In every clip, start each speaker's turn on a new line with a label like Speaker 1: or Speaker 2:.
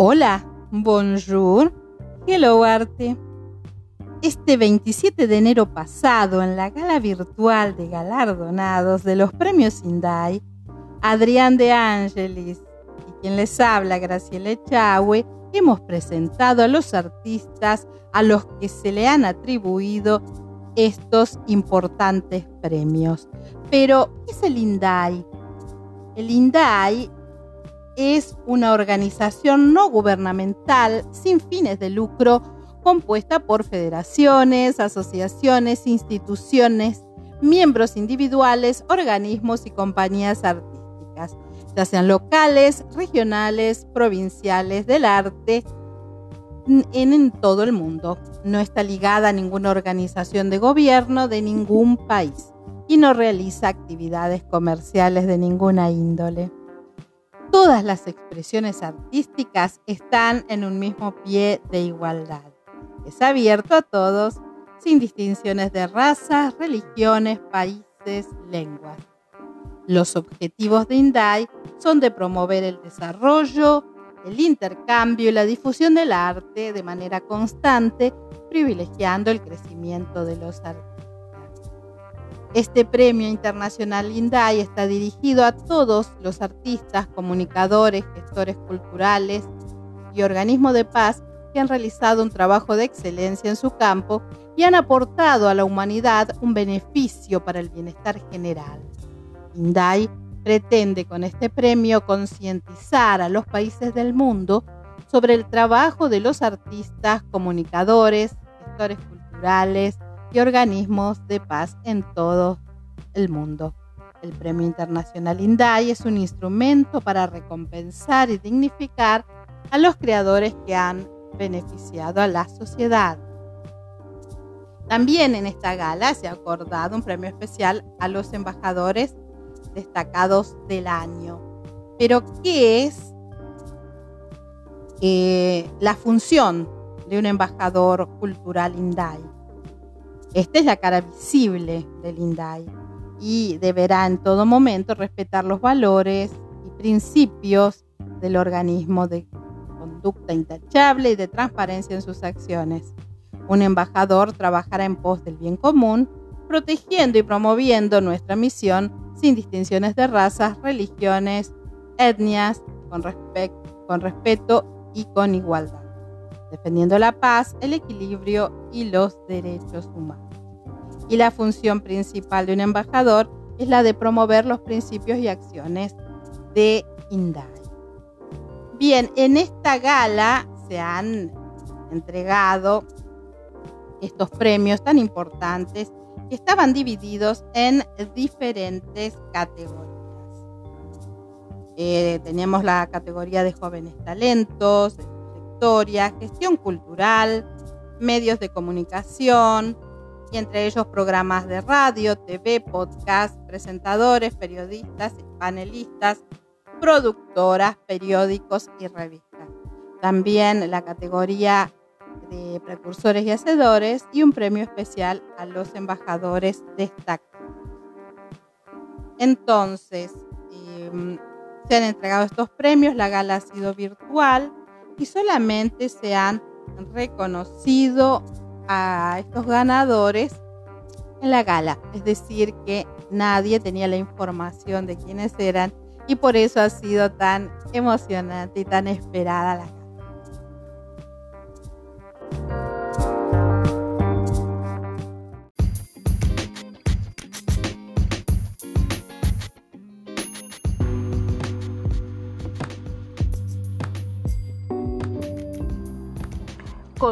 Speaker 1: Hola, bonjour, hello arte. Este 27 de enero pasado, en la gala virtual de galardonados de los premios Indai, Adrián de Angelis y quien les habla, Graciela Echagüe, hemos presentado a los artistas a los que se le han atribuido estos importantes premios. Pero, ¿qué es el INDAI? El INDAI es una organización no gubernamental sin fines de lucro compuesta por federaciones, asociaciones, instituciones, miembros individuales, organismos y compañías artísticas, ya sean locales, regionales, provinciales, del arte, en, todo el mundo. No está ligada a ninguna organización de gobierno de ningún país y no realiza actividades comerciales de ninguna índole todas las expresiones artísticas están en un mismo pie de igualdad. Es abierto a todos, sin distinciones de razas, religiones, países, lenguas. Los objetivos de INDAI son de promover el desarrollo, el intercambio y la difusión del arte de manera constante, privilegiando el crecimiento de los artistas. Este premio internacional INDAI está dirigido a todos los artistas, comunicadores, gestores culturales y organismos de paz que han realizado un trabajo de excelencia en su campo y han aportado a la humanidad un beneficio para el bienestar general. INDAI pretende con este premio concientizar a los países del mundo sobre el trabajo de los artistas, comunicadores, gestores culturales, y organismos de paz en todo el mundo. El Premio Internacional INDAI es un instrumento para recompensar y dignificar a los creadores que han beneficiado a la sociedad. También en esta gala se ha acordado un premio especial a los embajadores destacados del año. Pero, ¿qué es eh, la función de un embajador cultural INDAI? Esta es la cara visible del INDAI y deberá en todo momento respetar los valores y principios del organismo de conducta intachable y de transparencia en sus acciones. Un embajador trabajará en pos del bien común, protegiendo y promoviendo nuestra misión sin distinciones de razas, religiones, etnias, con, con respeto y con igualdad defendiendo la paz, el equilibrio y los derechos humanos. Y la función principal de un embajador es la de promover los principios y acciones de INDAI. Bien, en esta gala se han entregado estos premios tan importantes que estaban divididos en diferentes categorías. Eh, teníamos la categoría de jóvenes talentos, gestión cultural, medios de comunicación, y entre ellos programas de radio, TV, podcast, presentadores, periodistas, panelistas, productoras, periódicos y revistas. También la categoría de precursores y hacedores y un premio especial a los embajadores destacados. Entonces, em, se han entregado estos premios, la gala ha sido virtual y solamente se han reconocido a estos ganadores en la gala. Es decir, que nadie tenía la información de quiénes eran y por eso ha sido tan emocionante y tan esperada la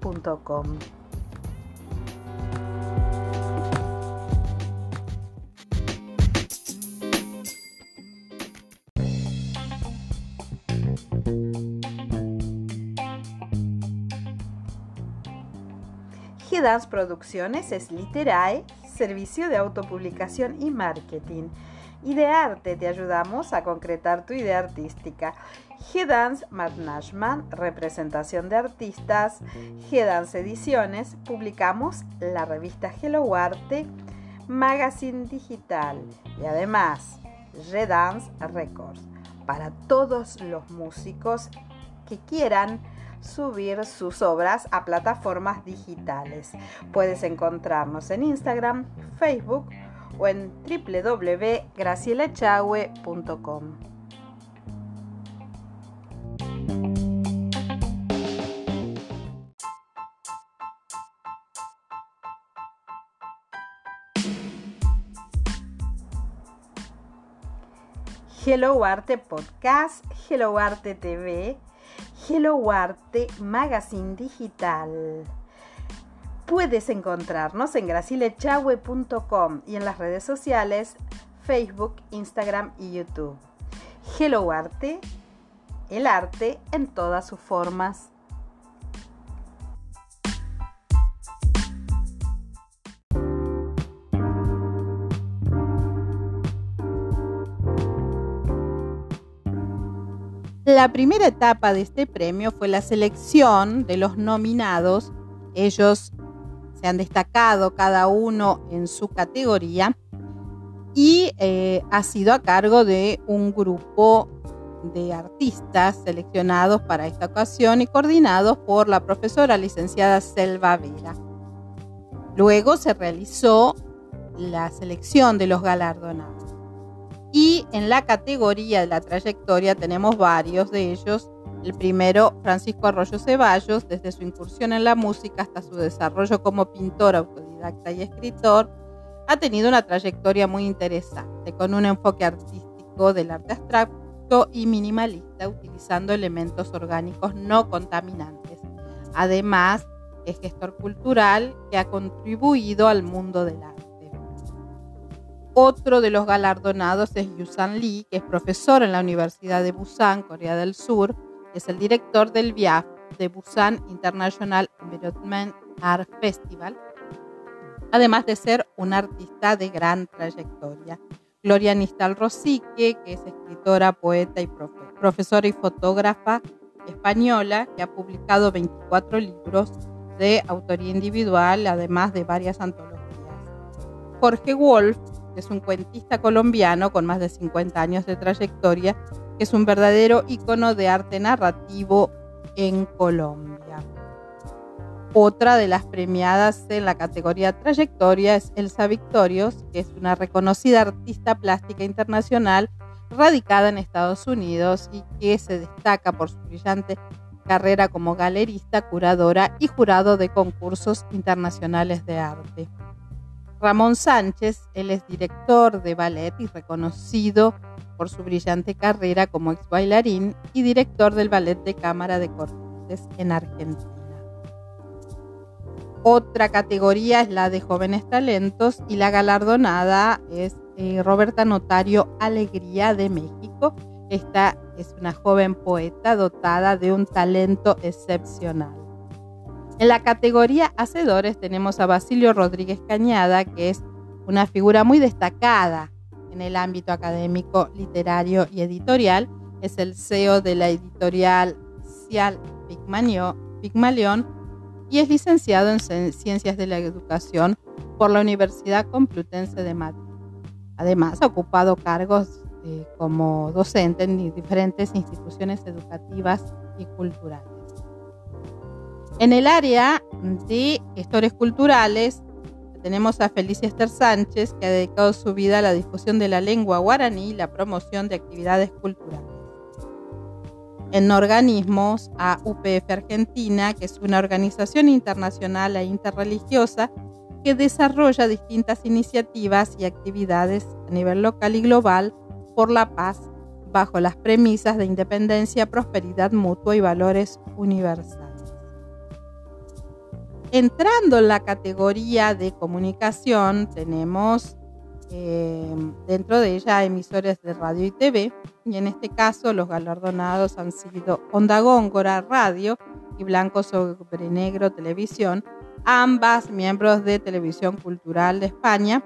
Speaker 2: www.radiomac.com. Producciones es Literae, servicio de autopublicación y marketing. Y de arte te ayudamos a concretar tu idea artística. G-Dance Management, representación de artistas. G-Dance Ediciones, publicamos la revista Hello Arte, magazine digital y además G-Dance Records para todos los músicos que quieran subir sus obras a plataformas digitales. Puedes encontrarnos en Instagram, Facebook o en www.gracielachahue.com. Hello Arte Podcast, Hello Arte TV, Hello Arte Magazine Digital. Puedes encontrarnos en gracilechahue.com y en las redes sociales Facebook, Instagram y YouTube. Hello Arte, el arte en todas sus formas.
Speaker 1: La primera etapa de este premio fue la selección de los nominados. Ellos se han destacado cada uno en su categoría y eh, ha sido a cargo de un grupo de artistas seleccionados para esta ocasión y coordinados por la profesora licenciada Selva Vera. Luego se realizó la selección de los galardonados. Y en la categoría de la trayectoria tenemos varios de ellos. El primero, Francisco Arroyo Ceballos, desde su incursión en la música hasta su desarrollo como pintor, autodidacta y escritor, ha tenido una trayectoria muy interesante, con un enfoque artístico del arte abstracto y minimalista, utilizando elementos orgánicos no contaminantes. Además, es gestor cultural que ha contribuido al mundo del arte. Otro de los galardonados es Yusan Lee, que es profesor en la Universidad de Busan, Corea del Sur. Es el director del VIAF de Busan International Environment Art Festival, además de ser un artista de gran trayectoria. Gloria Nistal Rosique, que es escritora, poeta y profesora y fotógrafa española, que ha publicado 24 libros de autoría individual, además de varias antologías. Jorge Wolf, que es un cuentista colombiano con más de 50 años de trayectoria, es un verdadero icono de arte narrativo en Colombia. Otra de las premiadas en la categoría trayectoria es Elsa Victorios, que es una reconocida artista plástica internacional radicada en Estados Unidos y que se destaca por su brillante carrera como galerista, curadora y jurado de concursos internacionales de arte. Ramón Sánchez, él es director de ballet y reconocido por su brillante carrera como ex bailarín y director del Ballet de Cámara de Corrientes en Argentina. Otra categoría es la de jóvenes talentos y la galardonada es eh, Roberta Notario Alegría de México. Esta es una joven poeta dotada de un talento excepcional. En la categoría Hacedores tenemos a Basilio Rodríguez Cañada, que es una figura muy destacada en el ámbito académico, literario y editorial. Es el CEO de la editorial Cial Pigmalión y es licenciado en Ciencias de la Educación por la Universidad Complutense de Madrid. Además, ha ocupado cargos eh, como docente en diferentes instituciones educativas y culturales. En el área de gestores culturales tenemos a Felicia Esther Sánchez, que ha dedicado su vida a la difusión de la lengua guaraní y la promoción de actividades culturales. En organismos, a UPF Argentina, que es una organización internacional e interreligiosa que desarrolla distintas iniciativas y actividades a nivel local y global por la paz bajo las premisas de independencia, prosperidad mutua y valores universales. Entrando en la categoría de comunicación, tenemos eh, dentro de ella emisores de radio y TV, y en este caso los galardonados han sido Onda Góngora Radio y Blanco sobre Negro Televisión, ambas miembros de Televisión Cultural de España,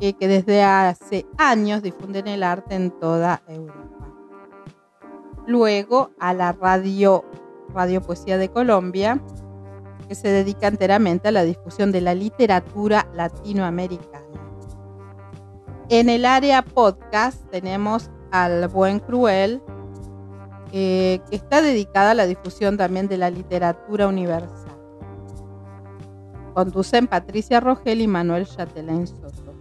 Speaker 1: que desde hace años difunden el arte en toda Europa. Luego a la radio, radio Poesía de Colombia, que se dedica enteramente a la difusión de la literatura latinoamericana. En el área podcast tenemos al Buen Cruel, eh, que está dedicada a la difusión también de la literatura universal. Conducen Patricia Rogel y Manuel Chatelain Soto.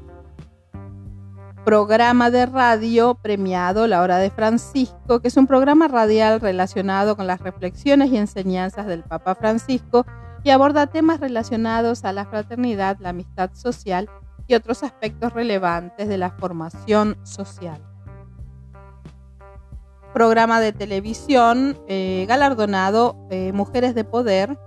Speaker 1: Programa de radio premiado La Hora de Francisco, que es un programa radial relacionado con las reflexiones y enseñanzas del Papa Francisco y aborda temas relacionados a la fraternidad, la amistad social y otros aspectos relevantes de la formación social programa de televisión eh, galardonado eh, Mujeres de Poder,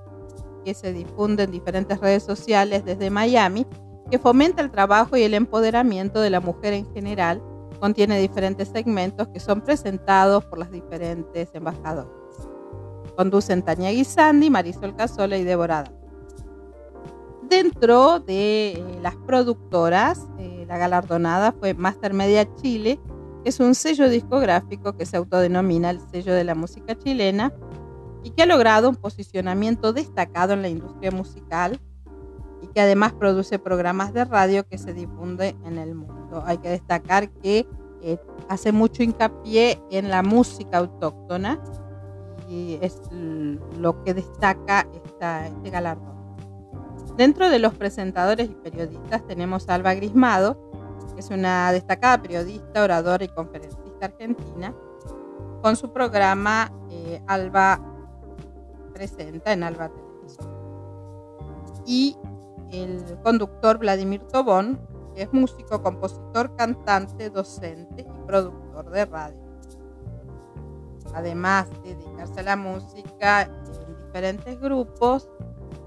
Speaker 1: que se difunde en diferentes redes sociales desde Miami, que fomenta el trabajo y el empoderamiento de la mujer en general. Contiene diferentes segmentos que son presentados por las diferentes embajadoras. Conducen Tania Guisandi, Marisol Casola y Deborada. Dentro de eh, las productoras, la galardonada fue Master Media Chile, es un sello discográfico que se autodenomina el sello de la música chilena y que ha logrado un posicionamiento destacado en la industria musical y que además produce programas de radio que se difunde en el mundo. Hay que destacar que eh, hace mucho hincapié en la música autóctona es lo que destaca esta, este galardón. Dentro de los presentadores y periodistas tenemos a Alba Grismado, es una destacada periodista, oradora y conferencista argentina, con su programa eh, Alba Presenta en Alba Televisión. Y el conductor Vladimir Tobón, que es músico, compositor, cantante, docente y productor de radio. Además de dedicarse a la música en diferentes grupos,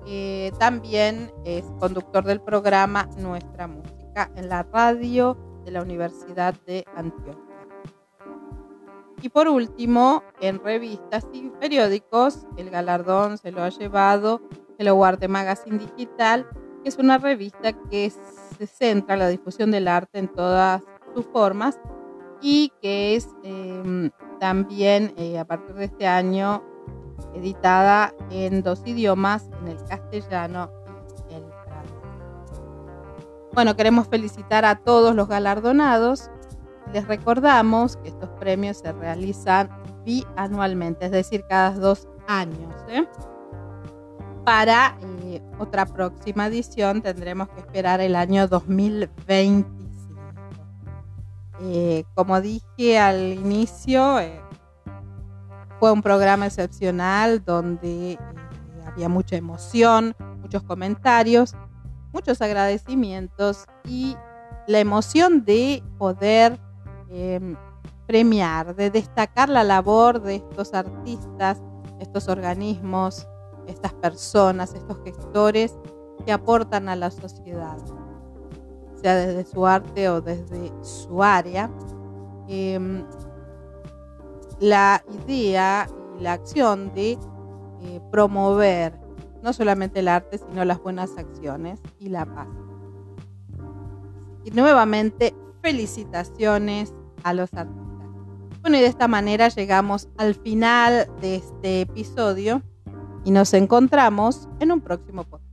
Speaker 1: eh, también es conductor del programa Nuestra Música en la radio de la Universidad de Antioquia. Y por último, en revistas y periódicos, el galardón se lo ha llevado el Arte Magazine Digital, que es una revista que se centra en la difusión del arte en todas sus formas y que es em, también eh, a partir de este año editada en dos idiomas, en el castellano bueno, queremos felicitar a todos los galardonados. Les recordamos que estos premios se realizan bianualmente, es decir, cada dos años. ¿eh? Para eh, otra próxima edición tendremos que esperar el año 2025. Eh, como dije al inicio, fue un programa excepcional donde había mucha emoción, muchos comentarios muchos agradecimientos y la emoción de poder em, premiar, de destacar la labor de estos artistas, estos organismos, estas personas, estos gestores que aportan a la sociedad, sea desde su arte o desde su área. Em, la idea y la acción de eh, promover no solamente el arte, sino las buenas acciones y la paz. Y nuevamente, felicitaciones a los artistas. Bueno, y de esta manera llegamos al final de este episodio y nos encontramos en un próximo podcast.